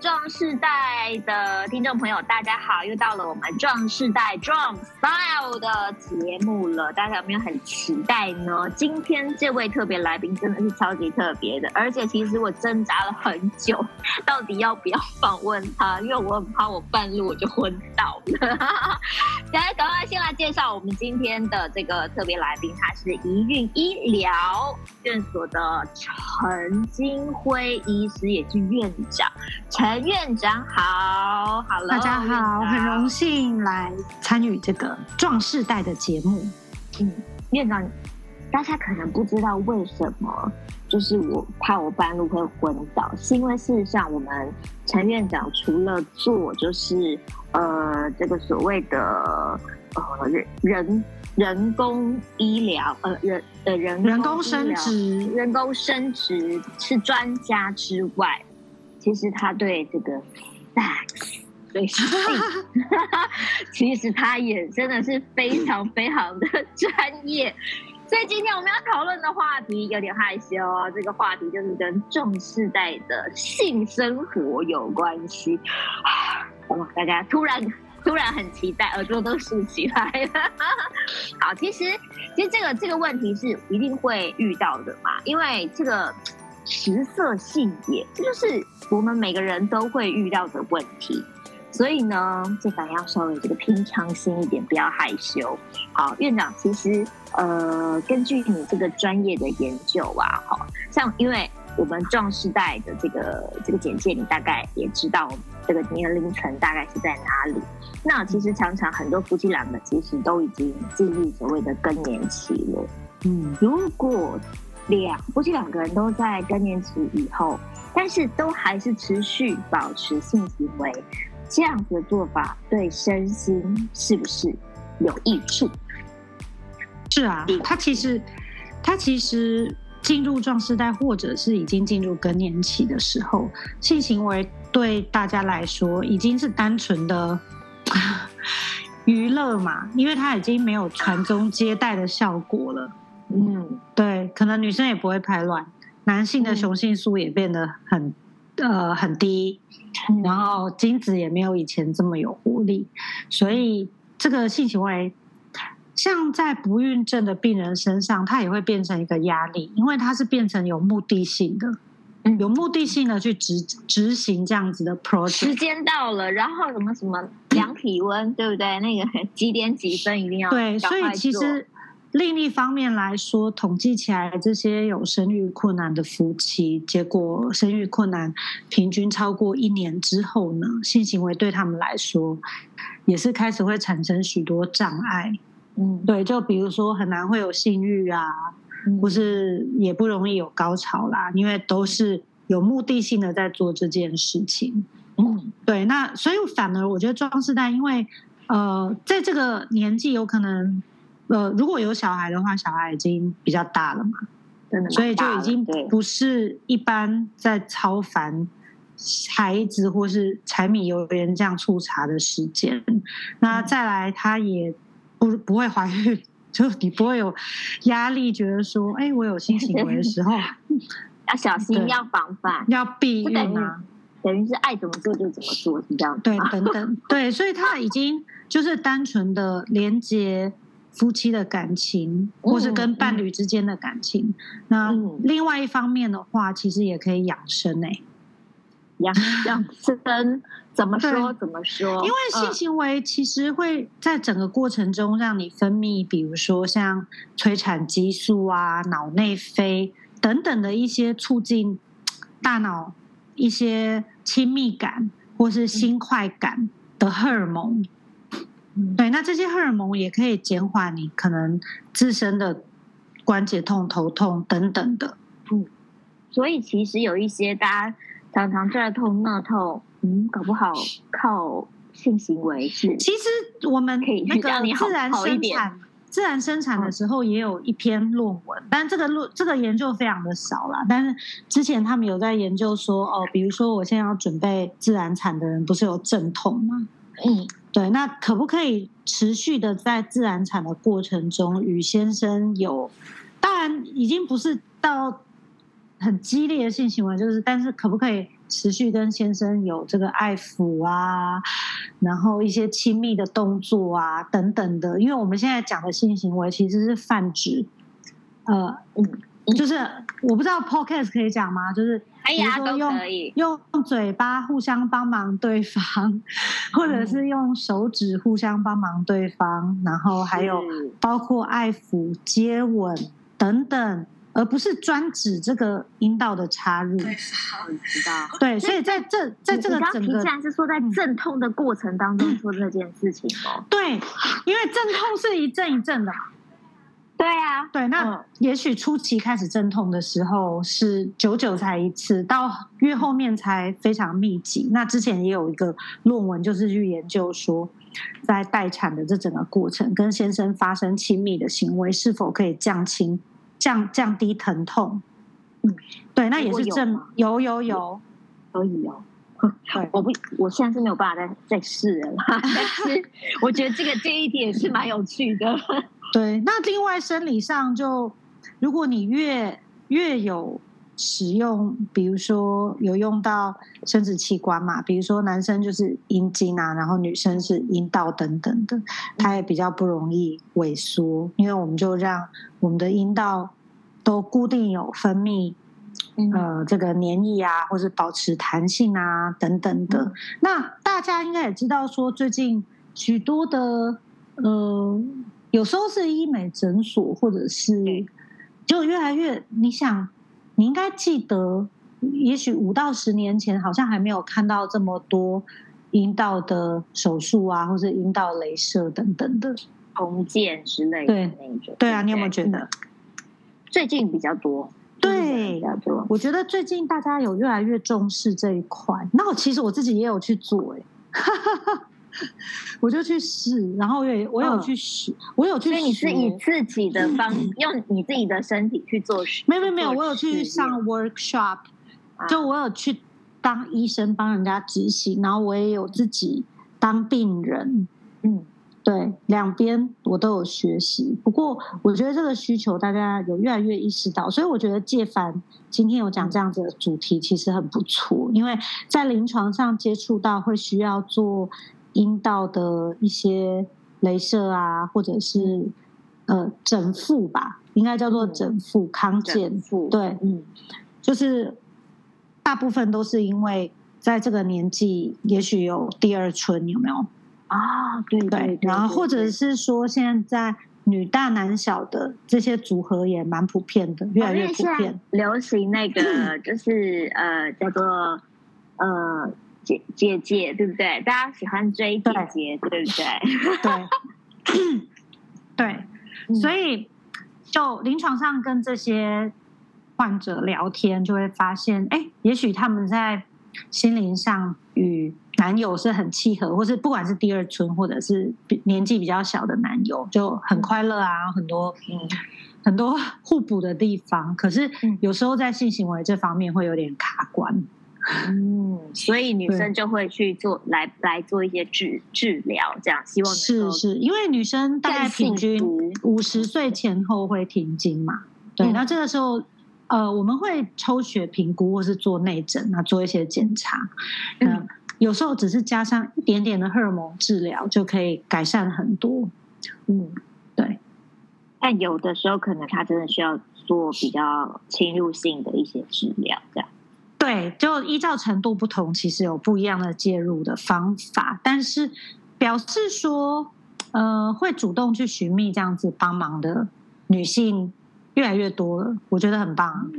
壮世代的听众朋友，大家好！又到了我们壮世代壮 style 的节目了，大家有没有很期待呢？今天这位特别来宾真的是超级特别的，而且其实我挣扎了很久，到底要不要访问他，因为我很怕我半路我就昏倒了。来，赶快先来介绍我们今天的这个特别来宾，他是宜蕴医疗院所的陈金辉医师，也是院长。陈院长好，Hello，大家好，很荣幸来参与这个壮世代的节目。嗯，院长，大家可能不知道为什么，就是我怕我半路会昏倒，是因为事实上我们陈院长除了做就是呃这个所谓的呃人人人工医疗呃人呃人人工生殖人工生殖是专家之外。其实他对这个 sex 对性，其实他也真的是非常非常的专业。所以今天我们要讨论的话题有点害羞哦，这个话题就是跟壮世代的性生活有关系。哇，大家突然突然很期待，耳朵都竖起来了。好，其实其实这个这个问题是一定会遇到的嘛，因为这个。食色性也，这就是我们每个人都会遇到的问题。所以呢，这个要稍微这个平常心一点，不要害羞。好，院长，其实呃，根据你这个专业的研究啊，好像因为我们壮世代的这个这个简介，你大概也知道这个年龄层大概是在哪里。那其实常常很多夫妻两个其实都已经进入所谓的更年期了。嗯，如果两夫妻两个人都在更年期以后，但是都还是持续保持性行为，这样子的做法对身心是不是有益处？是啊，他其实他其实进入壮世代，或者是已经进入更年期的时候，性行为对大家来说已经是单纯的 娱乐嘛，因为他已经没有传宗接代的效果了。嗯，对，可能女生也不会排卵，男性的雄性素也变得很、嗯、呃很低，然后精子也没有以前这么有活力，所以这个性行为，像在不孕症的病人身上，它也会变成一个压力，因为它是变成有目的性的，有目的性的去执执行这样子的 project。时间到了，然后什么什么量体温，对不对？那个 几点几分一定要对，所以其实。另一方面来说，统计起来，这些有生育困难的夫妻，结果生育困难平均超过一年之后呢，性行为对他们来说也是开始会产生许多障碍。嗯，对，就比如说很难会有性欲啊，或是也不容易有高潮啦，因为都是有目的性的在做这件事情。嗯，对，那所以反而我觉得壮士蛋，因为呃，在这个年纪有可能。呃，如果有小孩的话，小孩已经比较大了嘛，真的，所以就已经不是一般在超凡孩子或是柴米油盐酱醋茶的时间。那再来，他也不不会怀孕，就你不会有压力，觉得说，哎，我有性行为的时候 要小心，要防范，要避孕啊，等于是爱怎么做就怎么做，是这样。对，等等，对，所以他已经就是单纯的连接。夫妻的感情，或是跟伴侣之间的感情。嗯、那另外一方面的话，其实也可以养生 诶。养养生怎么说？怎么说？因为性行为其实会在整个过程中让你分泌，比如说像催产激素啊、脑内啡等等的一些促进大脑一些亲密感或是新快感的荷尔蒙。对，那这些荷尔蒙也可以减缓你可能自身的关节痛、头痛等等的。嗯，所以其实有一些大家常常这痛那痛，嗯，搞不好靠性行为是。其实我们那个自然生产、自然生产的时候也有一篇论文，但这个论这个研究非常的少啦。但是之前他们有在研究说，哦，比如说我现在要准备自然产的人，不是有阵痛吗？嗯。对，那可不可以持续的在自然产的过程中与先生有，当然已经不是到很激烈的性行为，就是但是可不可以持续跟先生有这个爱抚啊，然后一些亲密的动作啊等等的。因为我们现在讲的性行为其实是泛指，呃，就是我不知道 Podcast 可以讲吗？就是比如说用用嘴巴互相帮忙对方，或者是用手指互相帮忙对方，然后还有包括爱抚、接吻等等。而不是专指这个阴道的插入，对，我知道。对，所以在这在这个整个，既然是说在阵痛的过程当中做这件事情哦。对，因为阵痛是一阵一阵的。对啊，对，那也许初期开始阵痛的时候是久久才一次，到越后面才非常密集。那之前也有一个论文，就是去研究说，在待产的这整个过程，跟先生发生亲密的行为是否可以降轻。降降低疼痛，嗯，对，那也是正有有有可以哦。对，我不，我现在是没有办法再再试了，但是我觉得这个这一点是蛮有趣的。对，那另外生理上就，如果你越越有使用，比如说有用到生殖器官嘛，比如说男生就是阴茎啊，然后女生是阴道等等的，它也比较不容易萎缩，因为我们就让我们的阴道都固定有分泌，呃，这个黏液啊，或是保持弹性啊等等的。那大家应该也知道，说最近许多的呃，有时候是医美诊所，或者是就越来越，你想。你应该记得，也许五到十年前，好像还没有看到这么多阴道的手术啊，或者阴道镭射等等的重建之类的那种。对，对啊，你有没有觉得最近比较多？对，比较多。我觉得最近大家有越来越重视这一块。那我其实我自己也有去做，哎。我就去试，然后我也我有去试，哦、我有去。所以你是以自己的方，用你自己的身体去做实？没有没有没有，我有去上 workshop，就我有去当医生帮人家执行，然后我也有自己当病人。嗯，对，两边我都有学习。不过我觉得这个需求大家有越来越意识到，所以我觉得介凡今天有讲这样子的主题，其实很不错，因为在临床上接触到会需要做。阴道的一些镭射啊，或者是呃整复吧，应该叫做整复康健。对，嗯，就是大部分都是因为在这个年纪，也许有第二春，有没有？啊，对对，对，对，对，然后或者是说现在女大男小的这些组合也蛮普遍的，越来越普遍。流行那个就是呃叫做呃。姐姐姐，对不对？大家喜欢追姐姐，对，对不对？对，对，嗯、所以就临床上跟这些患者聊天，就会发现，哎，也许他们在心灵上与男友是很契合，或是不管是第二春，或者是年纪比较小的男友，就很快乐啊，很多嗯，很多互补的地方。可是有时候在性行为这方面会有点卡关。嗯，所以女生就会去做来来做一些治治疗，这样希望是是，因为女生大概平均五十岁前后会停经嘛，对，那这个时候呃，我们会抽血评估或是做内诊啊，做一些检查，嗯，有时候只是加上一点点的荷尔蒙治疗就可以改善很多，嗯，对，但有的时候可能他真的需要做比较侵入性的一些治疗，这样。对，就依照程度不同，其实有不一样的介入的方法。但是表示说，呃，会主动去寻觅这样子帮忙的女性越来越多了，我觉得很棒。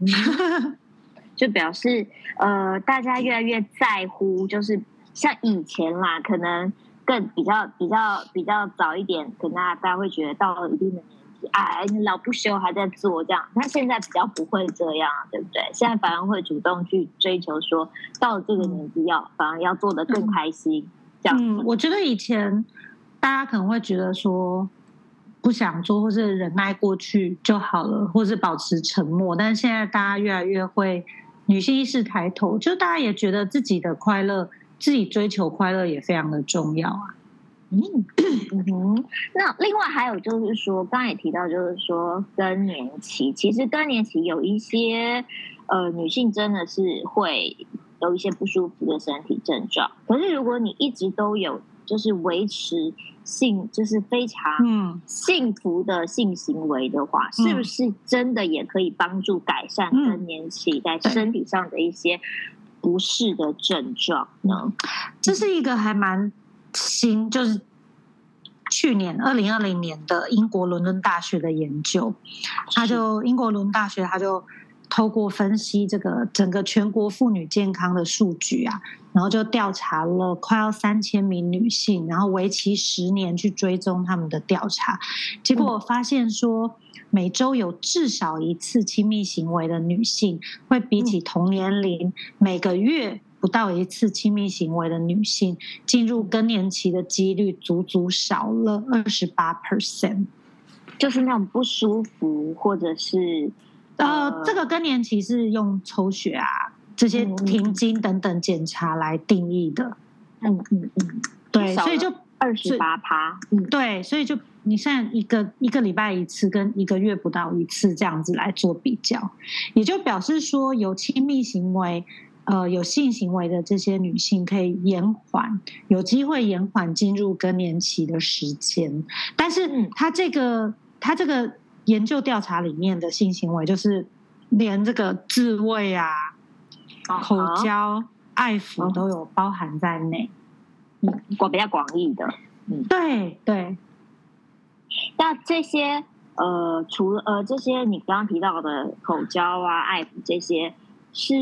就表示呃，大家越来越在乎，就是像以前啦，可能更比较比较比较早一点，可能大家会觉得到了一定的年。哎，你老不休还在做这样，那现在比较不会这样，对不对？现在反而会主动去追求说，说到了这个年纪要、嗯、反而要做得更开心。这样，嗯，我觉得以前大家可能会觉得说不想做，或是忍耐过去就好了，或是保持沉默。但是现在大家越来越会女性意识抬头，就大家也觉得自己的快乐，自己追求快乐也非常的重要啊。嗯嗯哼，那另外还有就是说，刚刚也提到，就是说更年期，其实更年期有一些呃女性真的是会有一些不舒服的身体症状。可是如果你一直都有，就是维持性，就是非常幸福的性行为的话，嗯、是不是真的也可以帮助改善更年期在身体上的一些不适的症状呢？这是一个还蛮。新就是去年二零二零年的英国伦敦大学的研究，他就英国伦敦大学他就透过分析这个整个全国妇女健康的数据啊，然后就调查了快要三千名女性，然后为期十年去追踪他们的调查，结果发现说，每周有至少一次亲密行为的女性，会比起同年龄每个月。不到一次亲密行为的女性，进入更年期的几率足足少了二十八 percent，就是那种不舒服，或者是呃，呃，这个更年期是用抽血啊这些停经等等检查来定义的。嗯嗯嗯，对，所以就二十八趴。嗯，对，所以就你现在一个一个礼拜一次，跟一个月不到一次这样子来做比较，也就表示说有亲密行为。呃，有性行为的这些女性可以延缓，有机会延缓进入更年期的时间。但是，他这个他这个研究调查里面的性行为，就是连这个自慰啊、口交、爱抚都有包含在内，嗯，广比较广义的，嗯，对对。那这些呃，除了呃这些你刚刚提到的口交啊、爱抚这些。是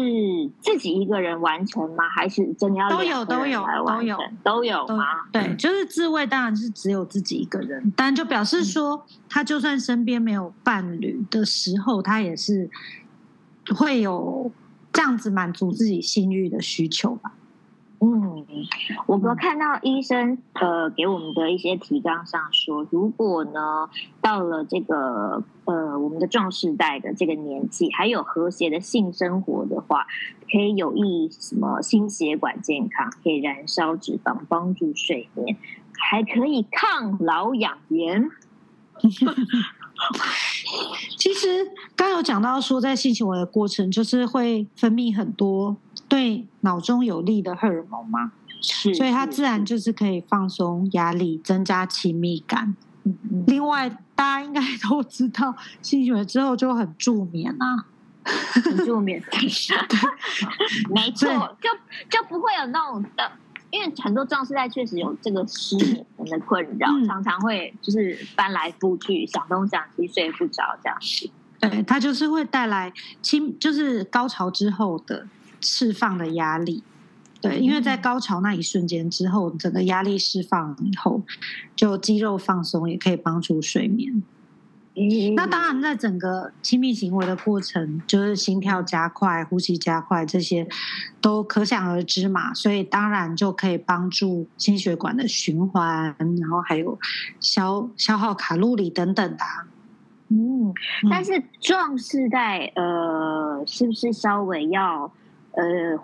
自己一个人完成吗？还是真的要都有都有都有都有吗？对，就是自慰当然是只有自己一个人，但就表示说，他就算身边没有伴侣的时候，他也是会有这样子满足自己性欲的需求吧。嗯，我们看到医生呃给我们的一些提纲上说，如果呢到了这个呃我们的壮世代的这个年纪，还有和谐的性生活的话，可以有益什么心血管健康，可以燃烧脂肪，帮助睡眠，还可以抗老养颜。其实刚有讲到说，在性行为的过程，就是会分泌很多。对脑中有利的荷尔蒙嘛，是，所以它自然就是可以放松压力，增加亲密感。嗯嗯。另外，大家应该都知道，性行为之后就很助眠啊，很助眠。对，没错，就就不会有那种的，因为很多壮士代确实有这个失眠的困扰，嗯、常常会就是翻来覆去想东想西，睡不着这样。对，它就是会带来亲，就是高潮之后的。释放的压力，对，因为在高潮那一瞬间之后，整个压力释放以后，就肌肉放松，也可以帮助睡眠。嗯、那当然，在整个亲密行为的过程，就是心跳加快、呼吸加快，这些都可想而知嘛。所以当然就可以帮助心血管的循环，然后还有消消耗卡路里等等的。嗯，但是壮士在，呃，是不是稍微要？呃，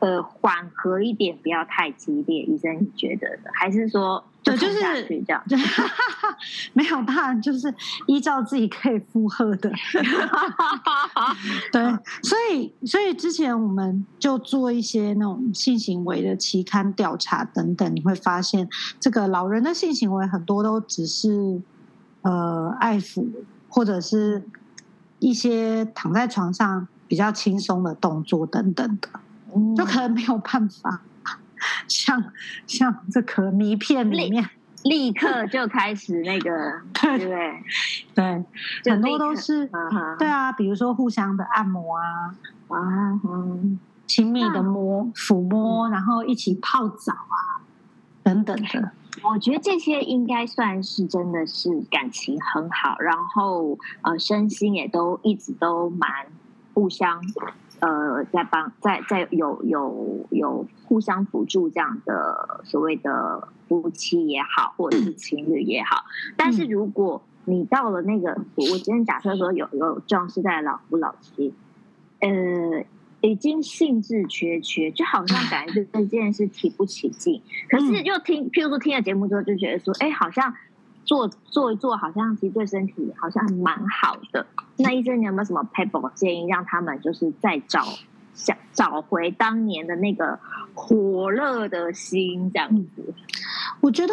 呃，缓和一点，不要太激烈。医生，你觉得呢？还是说，对，就是这样，没有，当然就是依照自己可以负荷的。对，所以，所以之前我们就做一些那种性行为的期刊调查等等，你会发现，这个老人的性行为很多都只是呃爱抚，或者是一些躺在床上。比较轻松的动作等等的，就可能没有办法像像这个迷片里面立刻就开始那个，对不对？对，很多都是对啊，比如说互相的按摩啊，啊，亲密的摸抚摸，然后一起泡澡啊等等的。我觉得这些应该算是真的是感情很好，然后呃，身心也都一直都蛮。互相，呃，在帮在在有有有互相辅助这样的所谓的夫妻也好，或者是情侣也好。但是如果你到了那个，我我今天假设说有有壮世代老夫老妻，呃，已经兴致缺缺，就好像感觉对这 件事提不起劲。可是又听，譬如说听了节目之后，就觉得说，哎，好像做做一做，好像其实对身体好像还蛮好的。那医生，你有没有什么 paper 建议，让他们就是再找想找回当年的那个火热的心，这样子？我觉得。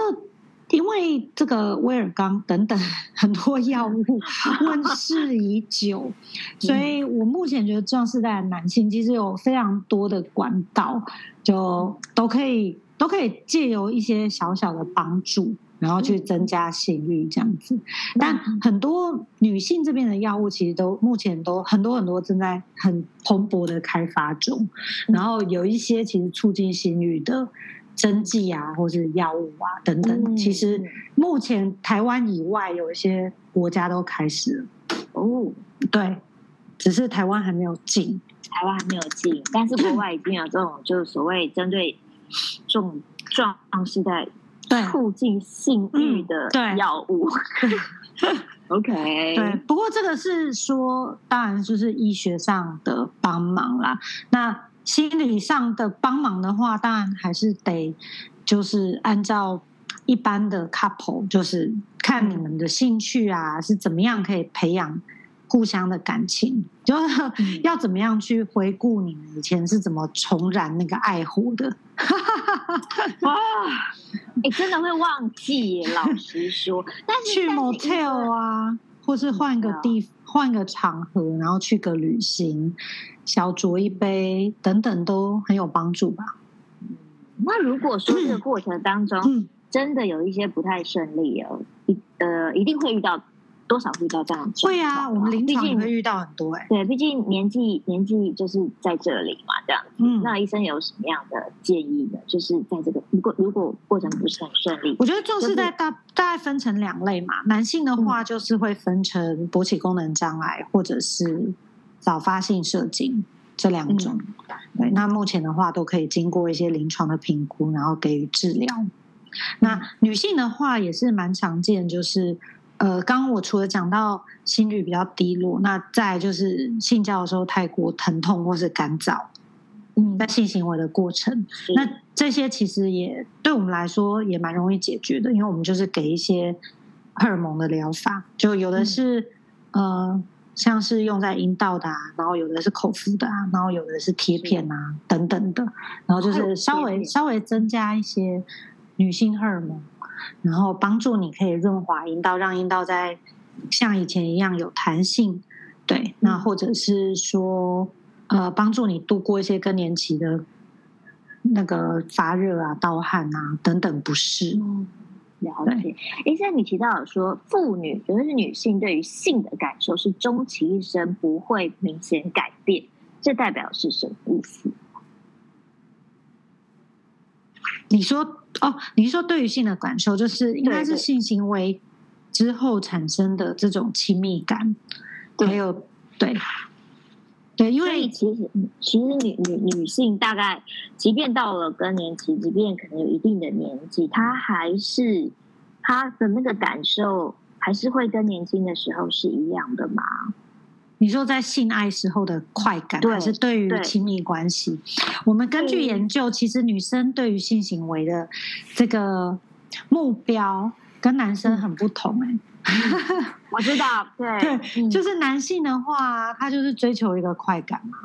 因为这个威尔刚等等很多药物问世已久，所以我目前觉得壮世代的男性其实有非常多的管道，就都可以都可以借由一些小小的帮助，然后去增加性欲这样子。但很多女性这边的药物其实都目前都很多很多正在很蓬勃的开发中，然后有一些其实促进性欲的。针剂啊，或是药物啊等等，嗯、其实目前台湾以外有一些国家都开始了。哦，对，只是台湾还没有进，台湾还没有进，但是国外已经有这种，就是所谓针对壮壮世代促进性欲的药物。嗯、OK，对，不过这个是说，当然就是医学上的帮忙啦。那心理上的帮忙的话，当然还是得就是按照一般的 couple，就是看你们的兴趣啊是怎么样可以培养互相的感情，就是要怎么样去回顾你们以前是怎么重燃那个爱火的。哇，你真的会忘记耶，老实说。但是去 motel 啊，或是换个地换个场合，然后去个旅行。小酌一杯等等都很有帮助吧。那如果说这个过程当中真的有一些不太顺利哦，一呃一定会遇到多少遇到这样子？会啊，我们临床会遇到很多哎。对，毕竟年纪年纪就是在这里嘛，这样子。嗯，那医生有什么样的建议呢？就是在这个如果如果过程不是很顺利，我觉得就是在大大概分成两类嘛。男性的话就是会分成勃起功能障碍或者是。早发性射精这两种，嗯、对，那目前的话都可以经过一些临床的评估，然后给予治疗。嗯、那女性的话也是蛮常见，就是呃，刚刚我除了讲到心率比较低落，那再就是性交的时候太过疼痛或是干燥，嗯，在性行为的过程，那这些其实也对我们来说也蛮容易解决的，因为我们就是给一些荷尔蒙的疗法，就有的是、嗯、呃。像是用在阴道的啊，然后有的是口服的啊，然后有的是贴片啊等等的，然后就是稍微稍微增加一些女性荷尔蒙，然后帮助你可以润滑阴道，让阴道在像以前一样有弹性。对，那或者是说呃，帮助你度过一些更年期的那个发热啊、盗汗啊等等不适。了解，哎，现在，你提到了说，妇女，尤其是女性，对于性的感受是终其一生不会明显改变，这代表是什么意思？你说哦，你是说对于性的感受，就是应该是性行为之后产生的这种亲密感，对还有对对，因为其实其实女女女性大概，即便到了更年期，即便可能有一定的年纪，她还是。她的那个感受还是会跟年轻的时候是一样的吗？你说在性爱时候的快感，对还是对于亲密关系？我们根据研究，其实女生对于性行为的这个目标跟男生很不同哎、欸。我知道，对对，就是男性的话，他就是追求一个快感嘛。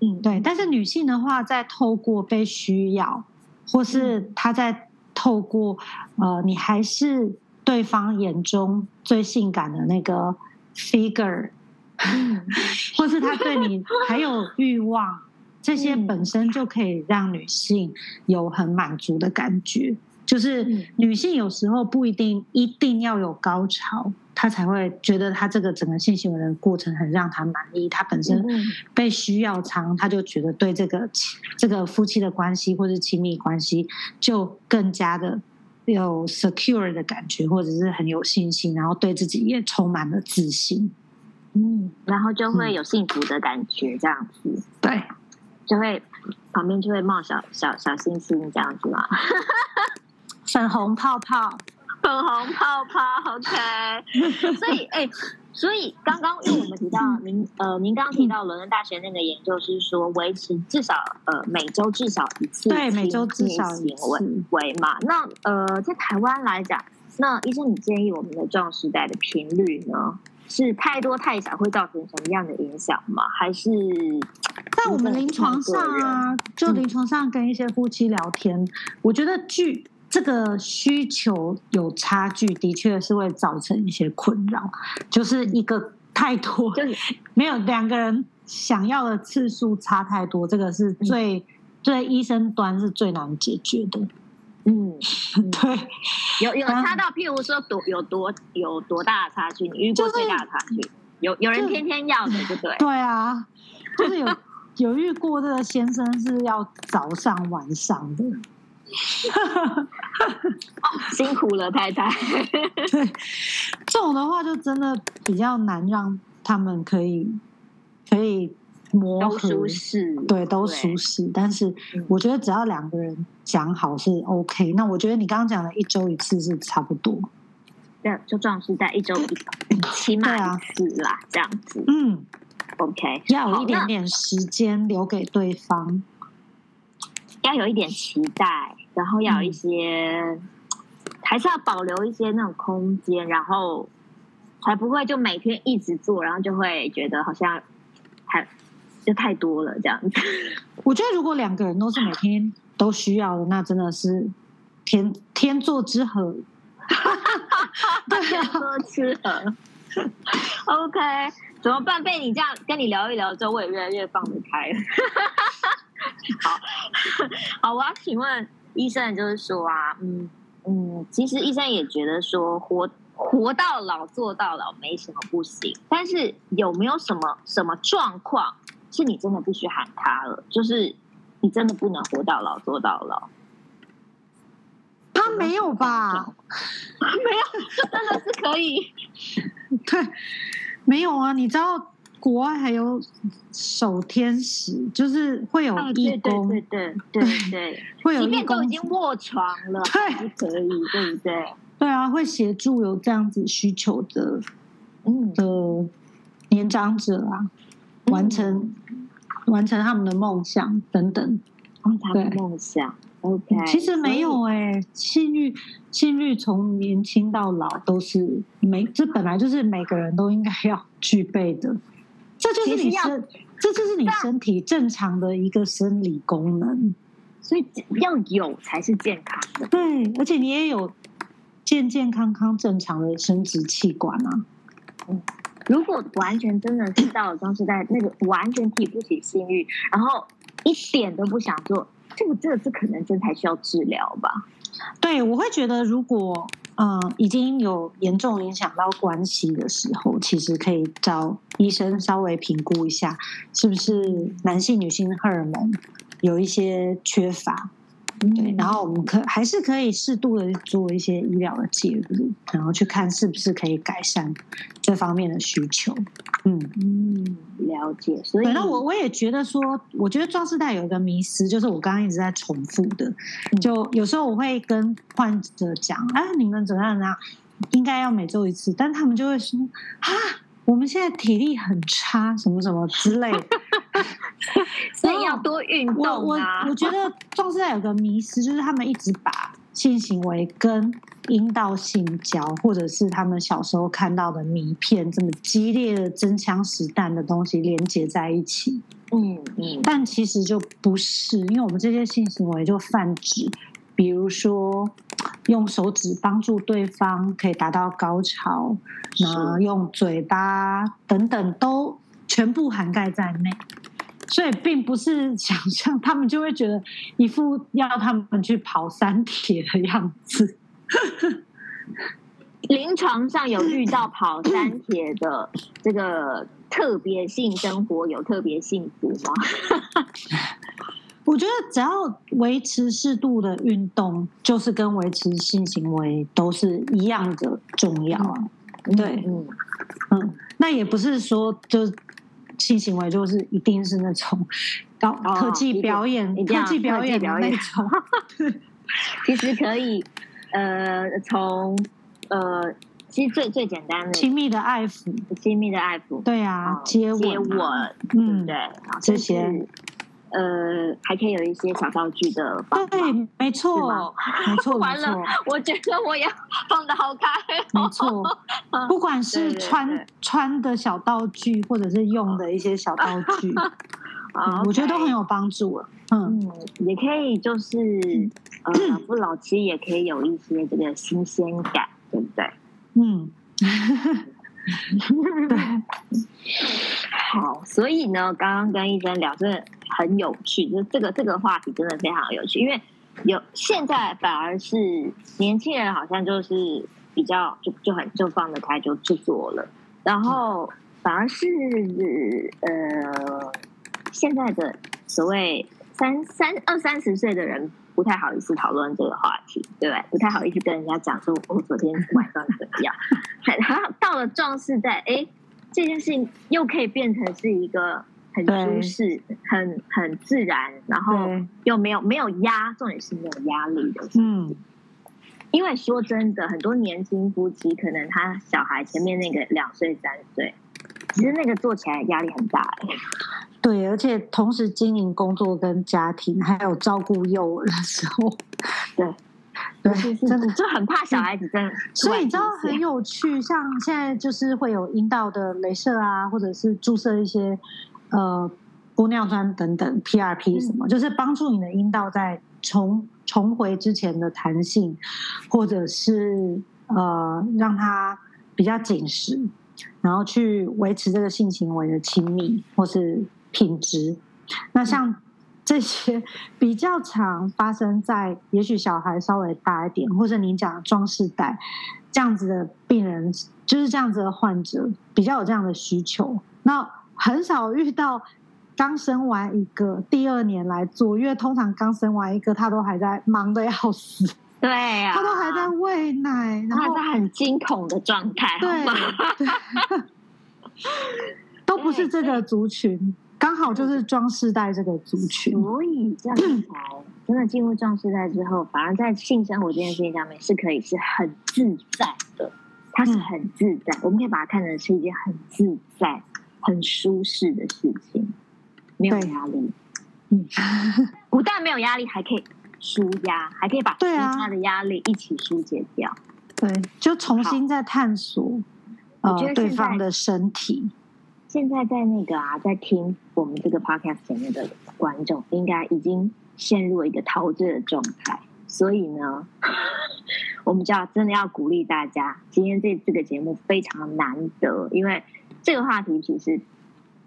嗯，对。但是女性的话，在透过被需要，或是他在。透过呃，你还是对方眼中最性感的那个 figure，或是他对你还有欲望，这些本身就可以让女性有很满足的感觉。就是女性有时候不一定一定要有高潮，她才会觉得她这个整个性行为的过程很让她满意。她本身被需要长，她就觉得对这个这个夫妻的关系或者亲密关系就更加的有 secure 的感觉，或者是很有信心，然后对自己也充满了自信。嗯，然后就会有幸福的感觉，这样子。对，就会旁边就会冒小小小星星，这样子嘛。粉红泡泡，粉红泡泡，OK。所以，哎、欸，所以刚刚因为我们提到您呃，您刚刚提到伦敦大学那个研究是说维持至少呃每周至少一次对每周至少一次为嘛？那呃在台湾来讲，那医生你建议我们的壮时代的频率呢？是太多太少会造成什么样的影响吗？还是在我们临床上啊，就临床上跟一些夫妻聊天，嗯、我觉得距这个需求有差距，的确是会造成一些困扰。就是一个太多，就是 没有两个人想要的次数差太多，这个是最对、嗯、医生端是最难解决的。嗯，对，有有差到，譬如说多有多有多大的差距？你遇过最大的差距？就是、有有人天天要的，对不对？对啊，就是有有遇过这个先生是要早上晚上的，辛苦了太太。对，这种的话就真的比较难让他们可以可以。磨合，舒适，对，都舒适。但是我觉得只要两个人讲好是 OK。那我觉得你刚刚讲的一周一次是差不多。对，就壮世代一周一次，起码一次啦，这样子。嗯，OK，要有一点点时间留给对方，要有一点期待，然后要有一些，嗯、还是要保留一些那种空间，然后才不会就每天一直做，然后就会觉得好像还。就太多了，这样子。我觉得如果两个人都是每天都需要的，那真的是天天作之合。天作之合。OK，怎么办？被你这样跟你聊一聊之后，我也越来越放得开了。好好，我要请问医生，就是说啊，嗯嗯，其实医生也觉得说，活活到老做到老没什么不行，但是有没有什么什么状况？是你真的必须喊他了，就是你真的不能活到老做到老。他没有吧？没有，真的是可以。对，没有啊。你知道国外还有守天使，就是会有义工，对对对对 对，会有义工，即便都已经卧床了，对，是可以，对不对？对啊，会协助有这样子需求的，嗯的年长者啊。完成，完成他们的梦想等等，完成他们的梦想。OK，其实没有哎、欸，性欲性欲从年轻到老都是每这本来就是每个人都应该要具备的，这就是你身，这就是你身体正常的一个生理功能，所以要有才是健康的。对，而且你也有健健康康正常的生殖器官啊。嗯。如果完全真的是到了壮世代，那个完全提不起性欲，然后一点都不想做，这个这个是可能真才需要治疗吧？对，我会觉得如果嗯、已经有严重影响到关系的时候，其实可以找医生稍微评估一下，是不是男性女性荷尔蒙有一些缺乏。对，然后我们可还是可以适度的做一些医疗的介入，然后去看是不是可以改善这方面的需求。嗯嗯，了解。所以，那我我也觉得说，我觉得壮士代有一个迷思，就是我刚刚一直在重复的，就有时候我会跟患者讲，哎，你们怎么样怎么样，应该要每周一次，但他们就会说啊。我们现在体力很差，什么什么之类的，所以要多运动啊。我觉得壮士代有个迷失，就是他们一直把性行为跟阴道性交，或者是他们小时候看到的迷片这么激烈的真枪实弹的东西连接在一起。嗯嗯，但其实就不是，因为我们这些性行为就泛指。比如说，用手指帮助对方可以达到高潮，那用嘴巴等等都全部涵盖在内，所以并不是想象他们就会觉得一副要他们去跑山铁的样子。临床上有遇到跑山铁的这个特别性生活，有特别幸福吗？我觉得只要维持适度的运动，就是跟维持性行为都是一样的重要啊。嗯、对，嗯嗯，那也不是说就性行为就是一定是那种高科技表演、哦、科技表演的那种。其实可以，呃，从呃其实最最简单的亲密的爱抚，亲密的爱抚，对啊，接吻，接吻，嗯，对，这些。呃，还可以有一些小道具的，对，没错，没错，完了，我觉得我要放的好开，没错，不管是穿穿的小道具，或者是用的一些小道具，啊，我觉得都很有帮助了。嗯，也可以就是呃，不老妻也可以有一些这个新鲜感，对不对？嗯，对，好，所以呢，刚刚跟医生聊这。很有趣，就这个这个话题真的非常有趣，因为有现在反而是年轻人好像就是比较就就很就放得开就去做了，然后反而是呃现在的所谓三三二三十岁的人不太好意思讨论这个话题，对不对？不太好意思跟人家讲说我昨天晚上怎么样，然后到了壮士代，哎，这件事情又可以变成是一个。很舒适，很很自然，然后又没有没有压，重点是没有压力的。嗯，因为说真的，很多年轻夫妻可能他小孩前面那个两岁三岁，其实那个做起来压力很大哎。对，而且同时经营工作跟家庭，还有照顾幼儿的时候，对对，真的就很怕小孩子真的。所以你知道很有趣，像现在就是会有阴道的镭射啊，或者是注射一些。呃，玻尿酸等等，PRP 什么，嗯、就是帮助你的阴道在重重回之前的弹性，或者是呃让它比较紧实，然后去维持这个性行为的亲密或是品质。那像这些比较常发生在，也许小孩稍微大一点，或者你讲的壮世代这样子的病人，就是这样子的患者，比较有这样的需求。那很少遇到刚生完一个第二年来做，因为通常刚生完一个，他都还在忙得要死，对呀、啊，他都还在喂奶，然后他在很惊恐的状态，对，对 都不是这个族群，刚好就是壮世代这个族群，所以这样才真的进入壮世代之后，反而在性生活这件事情上面是可以是很自在的，他是很自在，嗯、我们可以把它看成是一件很自在。很舒适的事情，没有压力。嗯，不但没有压力，还可以舒压，还可以把其他的压力一起疏解掉。对，就重新再探索我觉得对方的身体。现在在那个啊，在听我们这个 podcast 前面的观众，应该已经陷入了一个陶醉的状态。所以呢，我们就要真的要鼓励大家，今天这这个节目非常难得，因为。这个话题其实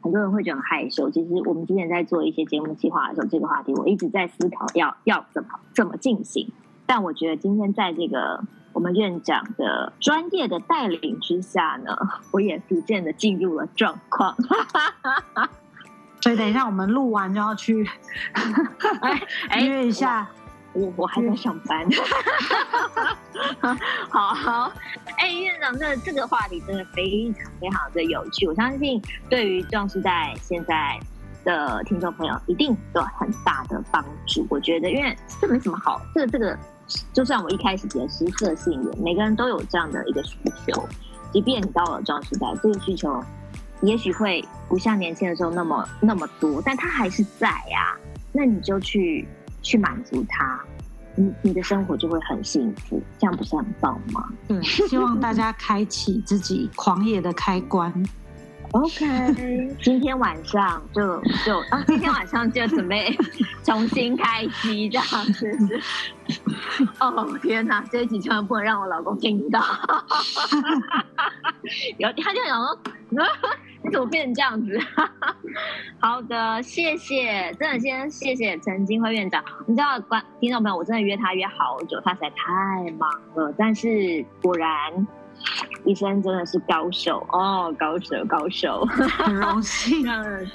很多人会觉得很害羞。其实我们之前在做一些节目计划的时候，这个话题我一直在思考要要怎么怎么进行。但我觉得今天在这个我们院长的专业的带领之下呢，我也逐渐的进入了状况。所以等一下我们录完就要去约一下。我我还在上班，好好，哎，院长，这这个话题真的非常非常的有趣，我相信对于壮士在现在的听众朋友一定有很大的帮助。我觉得，因为这没什么好，这个这个，就算我一开始也是色性的，每个人都有这样的一个需求，即便你到了壮士在，这个需求也许会不像年轻的时候那么那么多，但它还是在呀，那你就去。去满足他，你你的生活就会很幸福，这样不是很棒吗？对，希望大家开启自己狂野的开关。OK，今天晚上就就啊，今天晚上就准备重新开机这样子。哦天哪，这一集千万不能让我老公听到。有他就想说。你 怎么变成这样子？好的，谢谢，真的先谢谢陈金辉院长。你知道，观听众朋友，我真的约他约好久，他实在太忙了。但是果然，医生真的是高手哦，高手高手，很荣幸，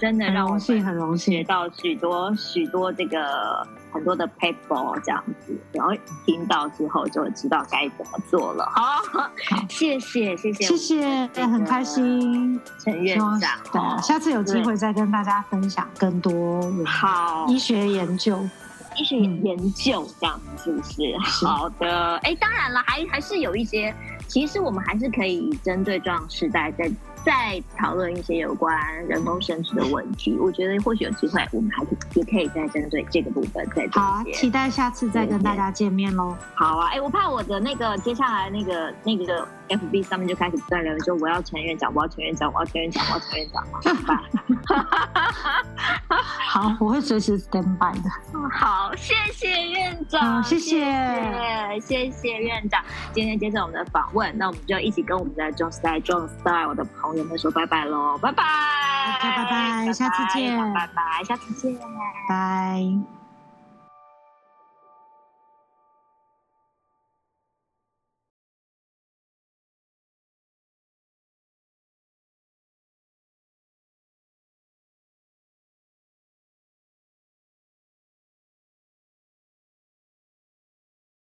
真的让我很荣幸，学到许多许多这个。很多的 paper 这样子，然后听到之后就知道该怎么做了。好，好，谢谢，谢谢，谢谢，很开心，陈院长。对，下次有机会再跟大家分享更多好医学研究，医学研究这样子是不是？好的，哎，当然了，还还是有一些其实我们还是可以针对壮世代在。再讨论一些有关人工生殖的问题，我觉得或许有机会，我们还可以也可以再针对这个部分再做。好啊，期待下次再跟大家见面喽。好啊，哎，我怕我的那个接下来那个那个 FB 上面就开始不断留言说我要陈院长，我要陈院长，我要陈院长，我要陈院长，怎么办？好，我会随时 stand by 的。好，谢谢院长，谢谢，谢谢院长，今天接受我们的访问，那我们就一起跟我们的壮世代壮 style 我的朋友们说拜拜喽，拜拜，大家拜拜，下次见，拜拜，下次见，拜。